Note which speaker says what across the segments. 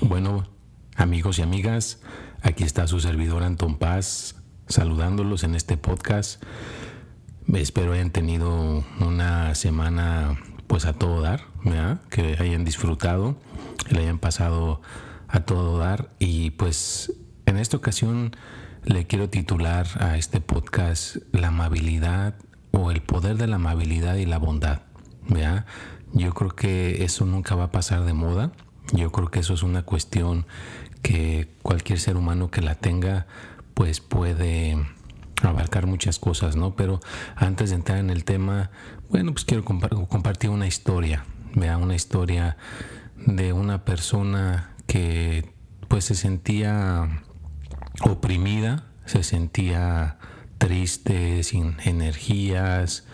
Speaker 1: Bueno, amigos y amigas, aquí está su servidor Anton Paz saludándolos en este podcast. Espero hayan tenido una semana pues a todo dar, que hayan disfrutado, que le hayan pasado a todo dar y pues en esta ocasión le quiero titular a este podcast La amabilidad o el poder de la amabilidad y la bondad. Yo creo que eso nunca va a pasar de moda yo creo que eso es una cuestión que cualquier ser humano que la tenga, pues puede abarcar muchas cosas, ¿no? Pero antes de entrar en el tema, bueno, pues quiero compartir una historia, vea, una historia de una persona que pues se sentía oprimida, se sentía triste, sin energías,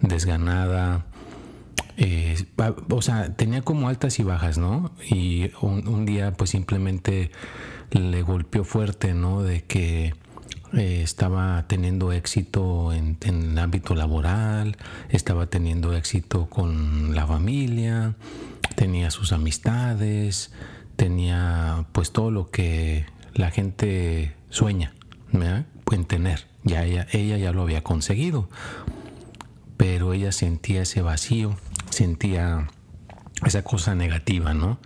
Speaker 1: desganada, eh, o sea, tenía como altas y bajas, ¿no? Y un, día pues simplemente le golpeó fuerte, ¿no? De que eh, estaba teniendo éxito en, el ámbito laboral, estaba teniendo éxito con la familia, tenía sus amistades, tenía pues todo lo que la gente sueña, ¿verdad? En tener. Ya ella, ella ya lo había conseguido, pero ella sentía ese vacío sentía esa cosa negativa, ¿no?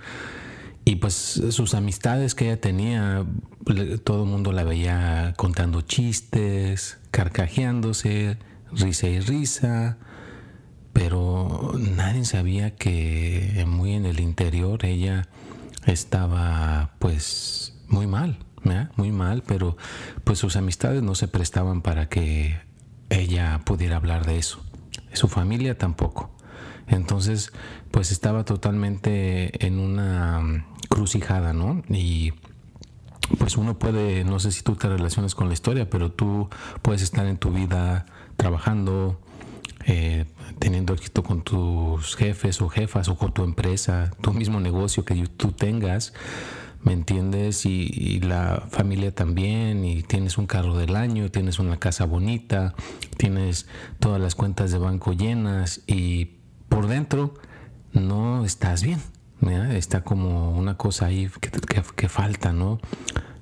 Speaker 1: Y pues sus amistades que ella tenía, todo el mundo la veía contando chistes, carcajeándose, risa y risa, pero nadie sabía que muy en el interior ella estaba pues muy mal, muy mal, pero pues sus amistades no se prestaban para que ella pudiera hablar de eso, su familia tampoco. Entonces, pues estaba totalmente en una mm, crucijada, ¿no? Y pues uno puede, no sé si tú te relacionas con la historia, pero tú puedes estar en tu vida trabajando, eh, teniendo éxito con tus jefes o jefas o con tu empresa, tu mismo negocio que tú tengas, ¿me entiendes? Y, y, la familia también, y tienes un carro del año, tienes una casa bonita, tienes todas las cuentas de banco llenas y por dentro no estás bien. Está como una cosa ahí que, falta, ¿no?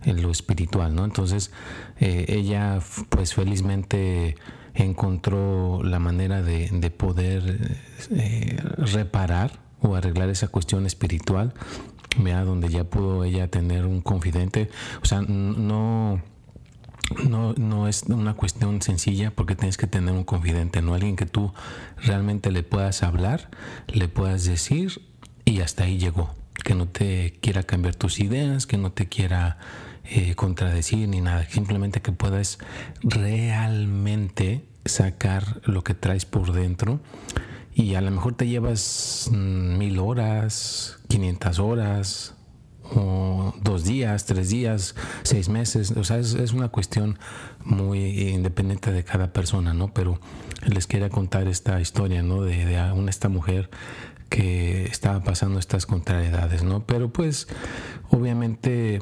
Speaker 1: En lo espiritual, ¿no? Entonces, eh, ella, pues felizmente encontró la manera de, poder eh, reparar o arreglar esa cuestión espiritual, ¿vea? donde ya pudo ella tener un confidente. O sea, no no, no es una cuestión sencilla porque tienes que tener un confidente, no alguien que tú realmente le puedas hablar, le puedas decir y hasta ahí llegó. Que no te quiera cambiar tus ideas, que no te quiera eh, contradecir ni nada. Simplemente que puedas realmente sacar lo que traes por dentro. Y a lo mejor te llevas mm, mil horas, 500 horas, o dos días, tres días, seis meses. O sea, es, una cuestión muy independiente de cada persona, ¿no? Pero les quería contar esta historia, ¿no? De, una, esta mujer que estaba pasando estas contrariedades, ¿no? Pero pues, obviamente,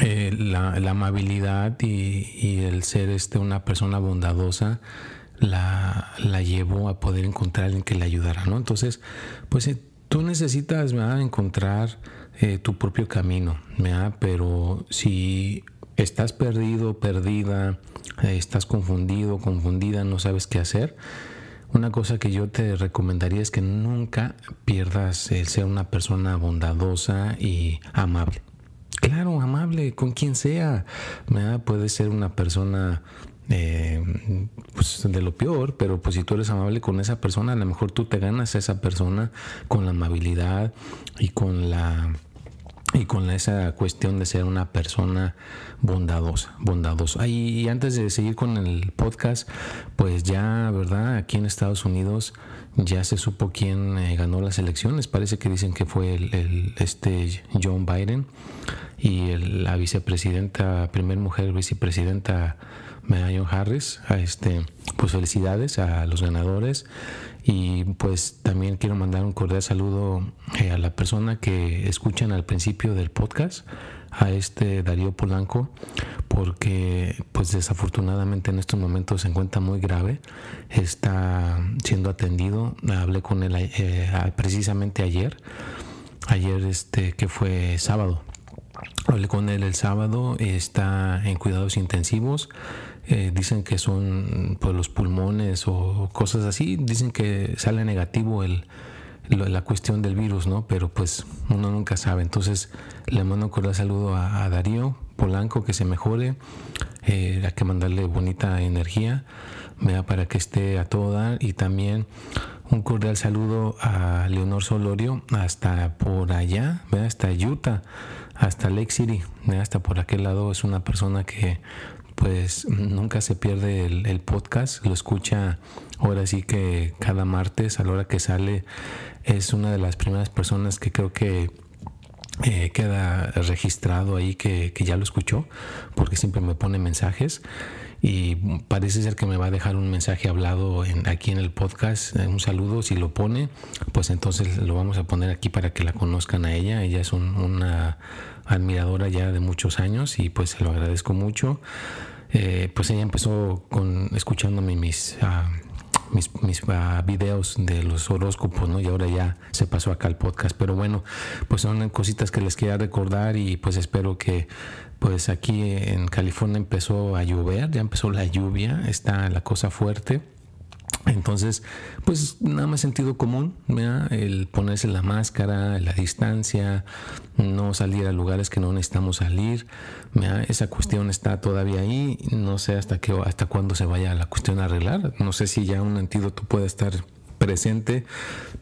Speaker 1: eh, la, amabilidad y, el ser este, una persona bondadosa la, la llevó a poder encontrar a alguien que le ayudara, ¿no? Entonces, pues eh, tú necesitas encontrar eh, tu propio camino, pero si estás perdido, perdida, eh, estás confundido, confundida, no sabes qué hacer, una cosa que yo te recomendaría es que nunca pierdas el ser una persona bondadosa y amable. Claro, amable con quien sea. Puede ser una persona eh, pues de lo peor, pero pues si tú eres amable con esa persona, a lo mejor tú te ganas a esa persona con la amabilidad y con la y con esa cuestión de ser una persona bondadosa, bondadosa. Y antes de seguir con el podcast, pues ya, ¿verdad? Aquí en Estados Unidos ya se supo quién eh, ganó las elecciones. Parece que dicen que fue el, este John Biden y la vicepresidenta, primer mujer vicepresidenta John Harris. Este, pues felicidades a los ganadores. Y pues también quiero mandar un cordial saludo eh, a la persona que escuchan al principio del podcast, a este Darío Polanco, porque pues desafortunadamente en estos momentos se encuentra muy grave, está siendo atendido, hablé con él eh, precisamente ayer, ayer este que fue sábado, hablé con él el sábado, está en cuidados intensivos, eh, dicen que son pues, los pulmones o cosas así, dicen que sale negativo el, la cuestión del virus, ¿no? Pero pues uno nunca sabe. Entonces le mando un cordial saludo a, Darío Polanco, que se mejore, eh, hay que mandarle bonita energía para que esté a todo y también un cordial saludo a Leonor Solorio hasta por allá, hasta Utah, hasta Lake City, hasta por aquel lado es una persona que pues nunca se pierde el, podcast, lo escucha ahora sí que cada martes a la hora que sale es una de las primeras personas que creo que eh, queda registrado ahí que, ya lo escuchó porque siempre me pone mensajes y parece ser que me va a dejar un mensaje hablado en, aquí en el podcast, un saludo, si lo pone, pues entonces lo vamos a poner aquí para que la conozcan a ella, ella es una admiradora ya de muchos años y pues se lo agradezco mucho. Eh, pues ella empezó con escuchándome mis, uh, mis, mis uh, videos de los horóscopos, ¿no? Y ahora ya se pasó acá al podcast. Pero bueno, pues son cositas que les quería recordar y pues espero que pues aquí en California empezó a llover, ya empezó la lluvia, está la cosa fuerte entonces, pues nada más sentido común, el ponerse la máscara, la distancia, no salir a lugares que no necesitamos salir, esa cuestión está todavía ahí, no sé hasta qué, hasta cuándo se vaya la cuestión a arreglar, no sé si ya un antídoto puede estar presente,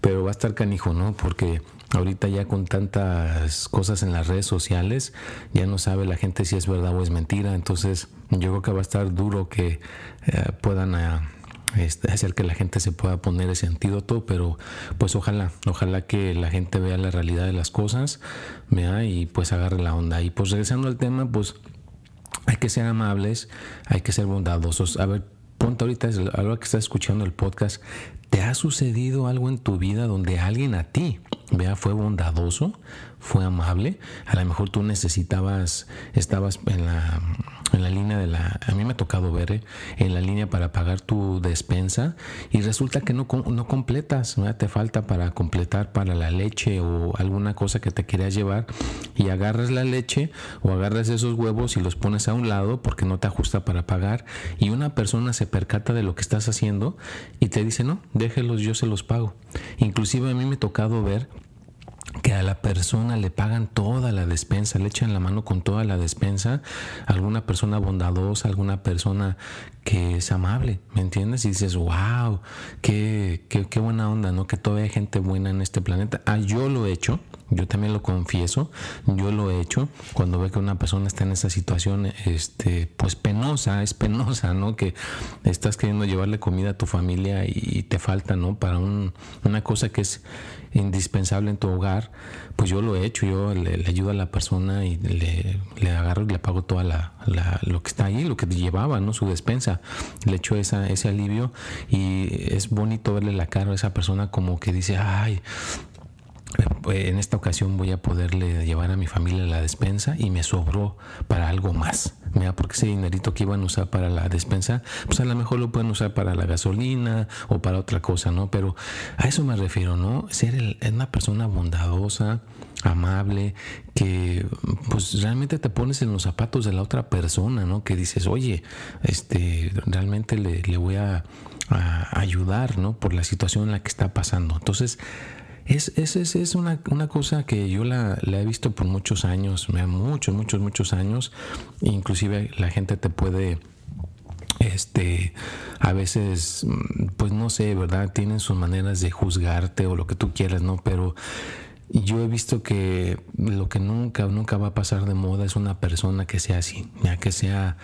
Speaker 1: pero va a estar canijo, ¿no? Porque ahorita ya con tantas cosas en las redes sociales, ya no sabe la gente si es verdad o es mentira, entonces yo creo que va a estar duro que eh, puedan... Ah, este, hacer que la gente se pueda poner ese antídoto, pero pues ojalá, ojalá que la gente vea la realidad de las cosas, y pues agarre la onda. Y pues regresando al tema, pues hay que ser amables, hay que ser bondadosos. A ver, ponte ahorita, a lo que estás escuchando el podcast, ¿te ha sucedido algo en tu vida donde alguien a ti, vea, fue bondadoso, fue amable? A lo mejor tú necesitabas, estabas en la en la línea de la, a mí me ha tocado ver, eh, en la línea para pagar tu despensa y resulta que no, no completas, te falta para completar para la leche o alguna cosa que te quieras llevar y agarras la leche o agarras esos huevos y los pones a un lado porque no te ajusta para pagar y una persona se percata de lo que estás haciendo y te dice, no, yo se los pago. Inclusive a mí me ha tocado ver que a la persona le pagan toda la despensa, le echan la mano con toda la despensa, alguna persona bondadosa, alguna persona que es amable, ¿me entiendes? Y dices, wow, qué, qué, qué buena onda, ¿no? Que todavía hay gente buena en este planeta. Ah, yo lo he hecho, yo también lo confieso, yo lo he hecho cuando veo que una persona está en esa situación, este, pues penosa, es penosa, ¿no? Que estás queriendo llevarle comida a tu familia y te falta, ¿no? Para un, una cosa que es indispensable en tu hogar, pues yo lo he hecho, yo le, ayudo a la persona y le, le, agarro y le pago toda la, lo que está ahí, lo que llevaba, ¿no? Su despensa, le echo esa, ese alivio y es bonito verle la cara a esa persona como que dice, ay, eh, en esta ocasión voy a poderle llevar a mi familia la despensa y me sobró para algo más. Mira, porque ese dinerito que iban a usar para la despensa, pues a lo mejor lo pueden usar para la gasolina o para otra cosa, ¿no? Pero a eso me refiero, ¿no? Ser una persona bondadosa, amable, que pues realmente te pones en los zapatos de la otra persona, ¿no? Que dices, oye, este, realmente le, le voy a, ayudar, ¿no? Por la situación en la que está pasando. Entonces, es, es, es, una, una, cosa que yo la, he visto por muchos años, muchos, muchos, muchos años. Inclusive la gente te puede, este, a veces, pues no sé, ¿verdad? Tienen sus maneras de juzgarte o lo que tú quieras, ¿no? Pero yo he visto que lo que nunca, nunca va a pasar de moda es una persona que sea así, ya que sea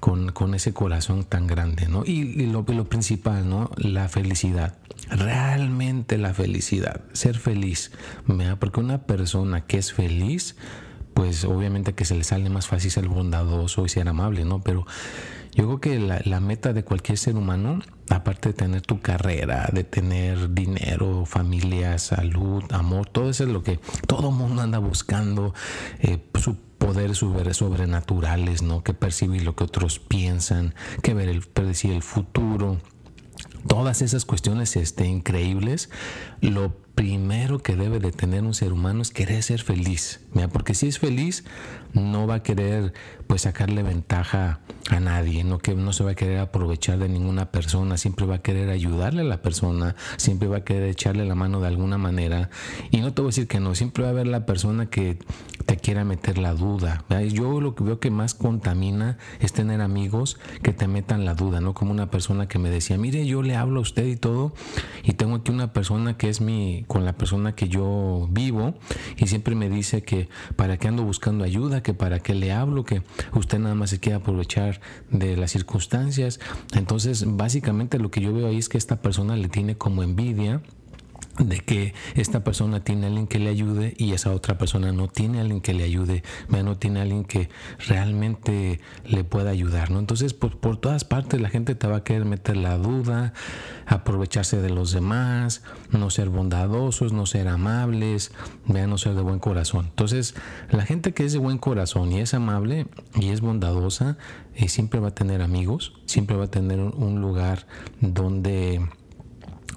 Speaker 1: con, con ese corazón tan grande, ¿no? Y, lo, lo, principal, ¿no? La felicidad. Realmente la felicidad. Ser feliz, ¿ya? Porque una persona que es feliz, pues obviamente que se le sale más fácil ser bondadoso y ser amable, ¿no? Pero yo creo que la, meta de cualquier ser humano, aparte de tener tu carrera, de tener dinero, familia, salud, amor, todo eso es lo que todo mundo anda buscando, eh, su poder sobrenaturales, ¿no? Que percibir lo que otros piensan, que ver el, predecir el futuro. Todas esas cuestiones este, increíbles, lo primero que debe de tener un ser humano es querer ser feliz, porque si es feliz no va a querer pues sacarle ventaja a nadie, no que no se va a querer aprovechar de ninguna persona, siempre va a querer ayudarle a la persona, siempre va a querer echarle la mano de alguna manera. Y no te voy a decir que no, siempre va a haber la persona que te quiera meter la duda. Yo lo que veo que más contamina es tener amigos que te metan la duda, no como una persona que me decía, mire, yo le hablo a usted y todo y tengo aquí una persona que es mi con la persona que yo vivo y siempre me dice que para qué ando buscando ayuda, que para qué le hablo, que usted nada más se quiere aprovechar de las circunstancias. Entonces, básicamente lo que yo veo ahí es que esta persona le tiene como envidia de que esta persona tiene alguien que le ayude y esa otra persona no tiene alguien que le ayude, no tiene alguien que realmente le pueda ayudar, ¿no? Entonces, por, por todas partes la gente te va a querer meter la duda, aprovecharse de los demás, no ser bondadosos, no ser amables, no ser de buen corazón. Entonces, la gente que es de buen corazón y es amable y es bondadosa, eh, siempre va a tener amigos, siempre va a tener un lugar donde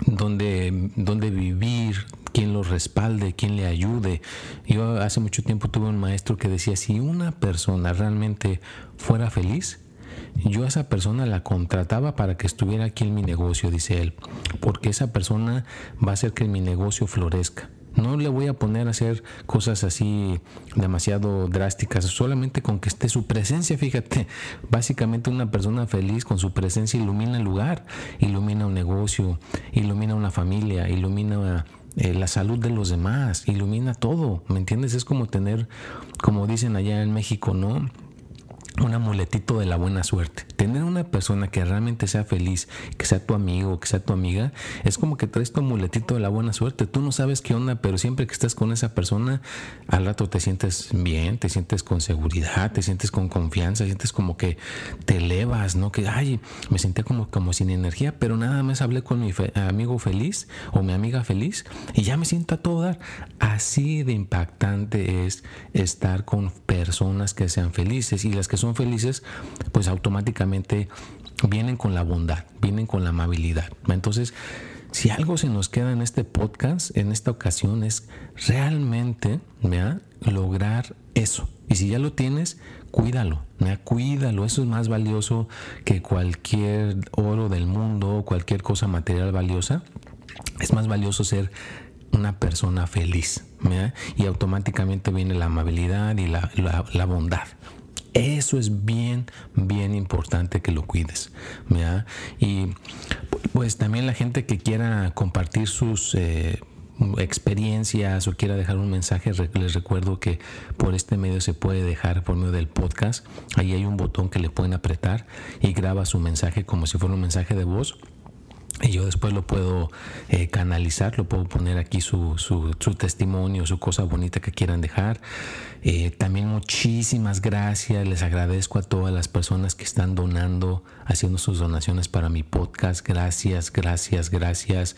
Speaker 1: donde, donde vivir, quien lo respalde, quien le ayude. Yo hace mucho tiempo tuve un maestro que decía, si una persona realmente fuera feliz, yo a esa persona la contrataba para que estuviera aquí en mi negocio, dice él, porque esa persona va a hacer que mi negocio florezca. No le voy a poner a hacer cosas así demasiado drásticas, solamente con que esté su presencia, fíjate, básicamente una persona feliz con su presencia ilumina el lugar, ilumina un negocio, ilumina una familia, ilumina eh, la salud de los demás, ilumina todo, ¿me entiendes? Es como tener, como dicen allá en México, ¿no? Un amuletito de la buena suerte. Tener una persona que realmente sea feliz, que sea tu amigo, que sea tu amiga, es como que traes tu amuletito de la buena suerte. Tú no sabes qué onda, pero siempre que estás con esa persona, al rato te sientes bien, te sientes con seguridad, te sientes con confianza, sientes como que te elevas, ¿no? Que, ay, me sentía como, como sin energía, pero nada más hablé con mi amigo feliz o mi amiga feliz y ya me siento a todo dar. Así de impactante es estar con personas que sean felices y las que son felices, pues automáticamente vienen con la bondad, vienen con la amabilidad. Entonces, si algo se nos queda en este podcast, en esta ocasión, es realmente lograr eso. Y si ya lo tienes, cuídalo, cuídalo. Eso es más valioso que cualquier oro del mundo cualquier cosa material valiosa. Es más valioso ser una persona feliz. Y automáticamente viene la amabilidad y la, la bondad. Eso es bien, bien importante que lo cuides. Y pues también la gente que quiera compartir sus... Eh, experiencias o quiera dejar un mensaje, les recuerdo que por este medio se puede dejar por medio del podcast. Ahí hay un botón que le pueden apretar y graba su mensaje como si fuera un mensaje de voz y yo después lo puedo eh, canalizar, lo puedo poner aquí su, su, testimonio, su cosa bonita que quieran dejar. Eh, también muchísimas gracias, les agradezco a todas las personas que están donando, haciendo sus donaciones para mi podcast. Gracias, gracias, gracias.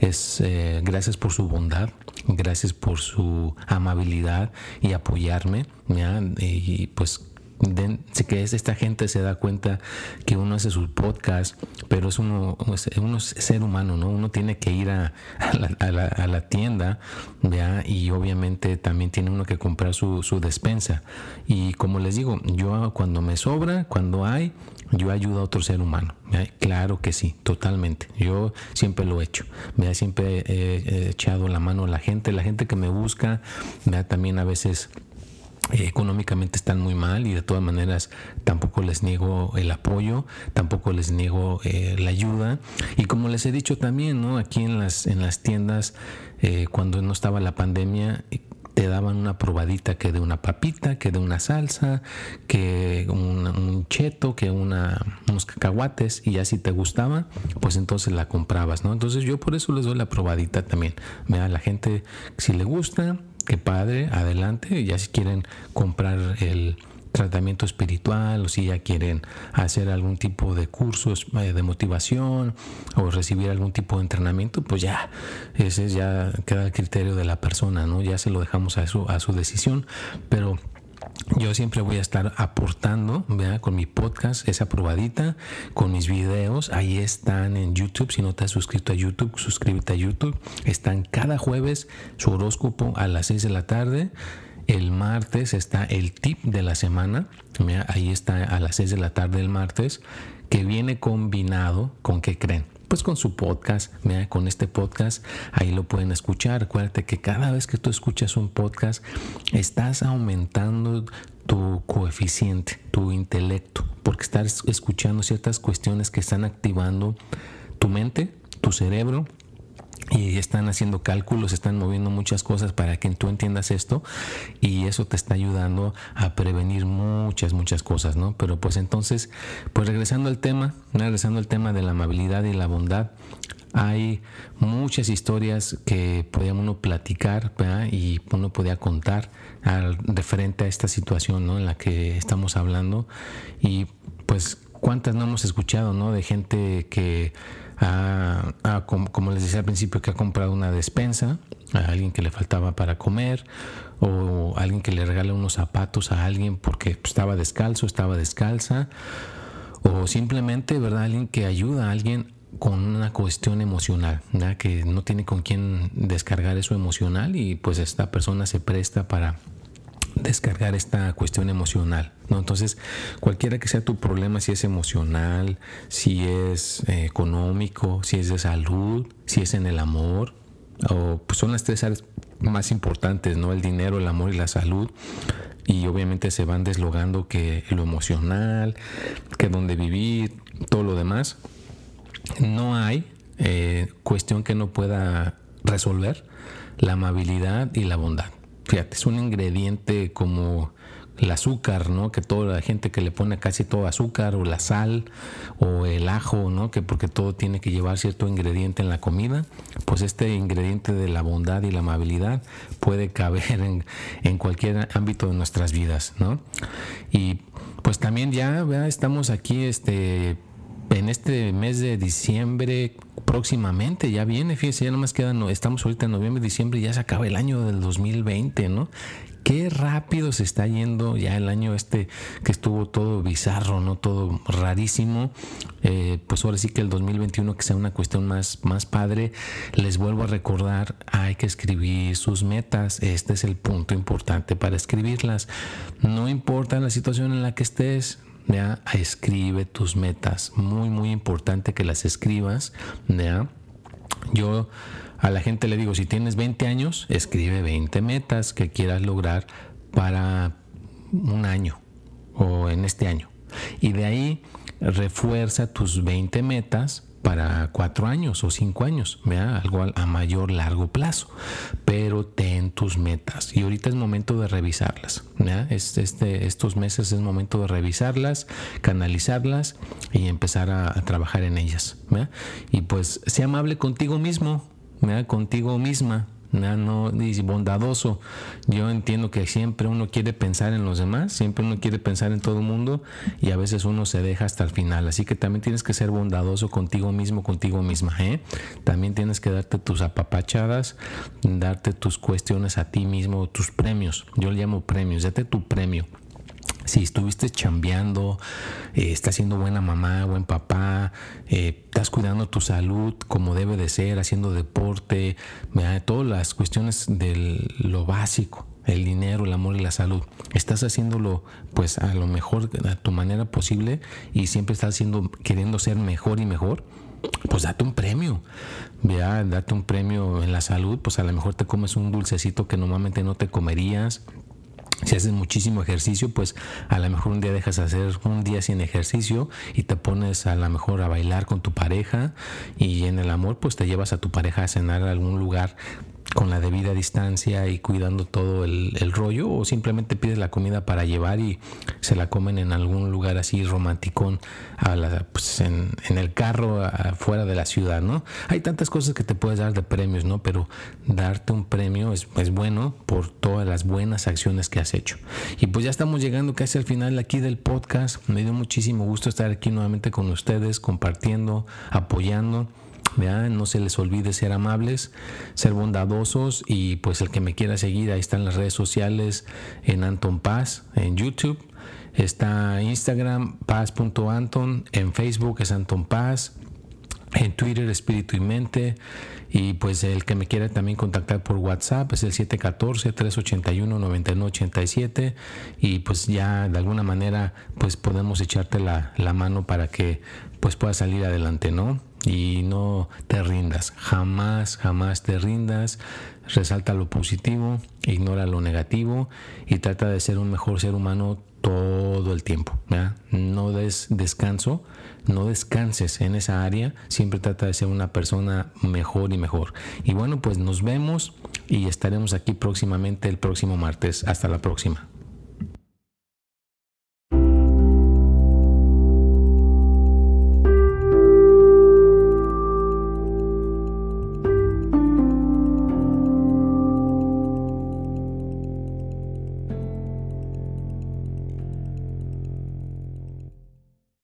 Speaker 1: Es, eh, gracias por su bondad, gracias por su amabilidad y apoyarme. Y pues que es esta gente se da cuenta que uno hace su podcast, pero es uno, uno es ser humano, ¿no? Uno tiene que ir a, la, tienda, Y obviamente también tiene uno que comprar su, despensa. Y como les digo, yo cuando me sobra, cuando hay, yo ayudo a otro ser humano. Claro que sí, totalmente. Yo siempre lo he hecho. Siempre he, he, echado la mano a la gente, la gente que me busca, también a veces económicamente están muy mal y de todas maneras tampoco les niego el apoyo, tampoco les niego eh, la ayuda. Y como les he dicho también, ¿no? aquí en las, en las tiendas, eh, cuando no estaba la pandemia, te daban una probadita que de una papita, que de una salsa, que un, cheto, que una, unos cacahuates y ya si te gustaba, pues entonces la comprabas, ¿no? Entonces yo por eso les doy la probadita también. Vea, la gente si le gusta, qué padre, adelante. Ya si quieren comprar el tratamiento espiritual o si ya quieren hacer algún tipo de cursos eh, de motivación o recibir algún tipo de entrenamiento, pues ya, ese ya queda el criterio de la persona, ¿no? Ya se lo dejamos a su, a su decisión, pero yo siempre voy a estar aportando ¿vea? con mi podcast, esa probadita, con mis videos. Ahí están en YouTube. Si no te has suscrito a YouTube, suscríbete a YouTube. Están cada jueves su horóscopo a las 6 de la tarde. El martes está el tip de la semana. Ahí está a las 6 de la tarde el martes, que viene combinado con qué creen pues con su podcast, con este podcast, ahí lo pueden escuchar. Acuérdate que cada vez que tú escuchas un podcast, estás aumentando tu coeficiente, tu intelecto, porque estás escuchando ciertas cuestiones que están activando tu mente, tu cerebro y están haciendo cálculos, están moviendo muchas cosas para que tú entiendas esto y eso te está ayudando a prevenir muchas, muchas cosas, ¿no? Pero pues entonces, pues regresando al tema, regresando al tema de la amabilidad y la bondad, hay muchas historias que podía uno platicar y uno podía contar al, referente a esta situación ¿no? en la que estamos hablando y pues cuántas no hemos escuchado ¿no? de gente que como, les decía al principio, que ha comprado una despensa a alguien que le faltaba para comer o alguien que le regala unos zapatos a alguien porque estaba descalzo, estaba descalza o simplemente, ¿verdad? Alguien que ayuda a alguien con una cuestión emocional, que no tiene con quién descargar eso emocional y pues esta persona se presta para descargar esta cuestión emocional. ¿no? Entonces, cualquiera que sea tu problema, si es emocional, si es eh, económico, si es de salud, si es en el amor, o pues son las tres áreas más importantes, ¿no? El dinero, el amor y la salud. Y obviamente se van deslogando que lo emocional, que donde vivir, todo lo demás. No hay eh, cuestión que no pueda resolver la amabilidad y la bondad. Fíjate, es un ingrediente como el azúcar, ¿no? Que toda la gente que le pone casi todo azúcar o la sal o el ajo, ¿no? Que porque todo tiene que llevar cierto ingrediente en la comida, pues este ingrediente de la bondad y la amabilidad puede caber en, cualquier ámbito de nuestras vidas, ¿no? Y pues también ya, ya estamos aquí, este en este mes de diciembre próximamente, ya viene, fíjense, ya nomás quedan, estamos ahorita en noviembre, diciembre, ya se acaba el año del 2020, ¿no? Qué rápido se está yendo ya el año este que estuvo todo bizarro, ¿no? Todo rarísimo. Eh, pues ahora sí que el 2021 que sea una cuestión más, más padre. Les vuelvo a recordar, hay que escribir sus metas. Este es el punto importante para escribirlas. No importa la situación en la que estés, ¿ya? escribe tus metas. Muy, muy importante que las escribas. Yo a la gente le digo, si tienes 20 años, escribe 20 metas que quieras lograr para un año o en este año. Y de ahí refuerza tus 20 metas para cuatro años o cinco años, ¿vea? algo a, mayor largo plazo, pero ten tus metas y ahorita es momento de revisarlas. Este, estos meses es momento de revisarlas, canalizarlas y empezar a, trabajar en ellas. Y pues sea amable contigo mismo, contigo misma no dice bondadoso. Yo entiendo que siempre uno quiere pensar en los demás, siempre uno quiere pensar en todo el mundo y a veces uno se deja hasta el final. Así que también tienes que ser bondadoso contigo mismo, contigo misma. ¿eh? También tienes que darte tus apapachadas, darte tus cuestiones a ti mismo, tus premios. Yo le llamo premios, date tu premio si estuviste chambeando, eh, estás siendo buena mamá, buen papá, eh, estás cuidando tu salud como debe de ser, haciendo deporte, todas las cuestiones de lo básico, el dinero, el amor y la salud. Estás haciéndolo pues a lo mejor a tu manera posible y siempre estás haciendo, queriendo ser mejor y mejor. Pues date un premio, vea, date un premio en la salud, pues a lo mejor te comes un dulcecito que normalmente no te comerías, Si haces muchísimo ejercicio, pues a lo mejor un día dejas de hacer un día sin ejercicio y te pones a lo mejor a bailar con tu pareja y en el amor pues te llevas a tu pareja a cenar a algún lugar con la debida distancia y cuidando todo el, rollo o simplemente pides la comida para llevar y se la comen en algún lugar así romanticón a pues en, el carro afuera de la ciudad, ¿no? Hay tantas cosas que te puedes dar de premios, ¿no? Pero darte un premio es, es bueno por todas las buenas acciones que has hecho. Y pues ya estamos llegando casi al final aquí del podcast. Me dio muchísimo gusto estar aquí nuevamente con ustedes, compartiendo, apoyando. No se les olvide ser amables, ser bondadosos y pues el que me quiera seguir, ahí están las redes sociales en Anton Paz, en YouTube. Está Instagram, paz.anton, en Facebook es Anton Paz, en Twitter Espíritu y Mente y pues el que me quiera también contactar por WhatsApp es el 714-381-9987 y pues ya de alguna manera pues podemos echarte la, la mano para que pues puedas salir adelante, ¿no? Y no te rindas, jamás, jamás te rindas, resalta lo positivo, ignora lo negativo y trata de ser un mejor ser humano todo el tiempo. No des descanso, no descanses en esa área, siempre trata de ser una persona mejor y mejor. Y bueno, pues nos vemos y estaremos aquí próximamente el próximo martes. Hasta la próxima.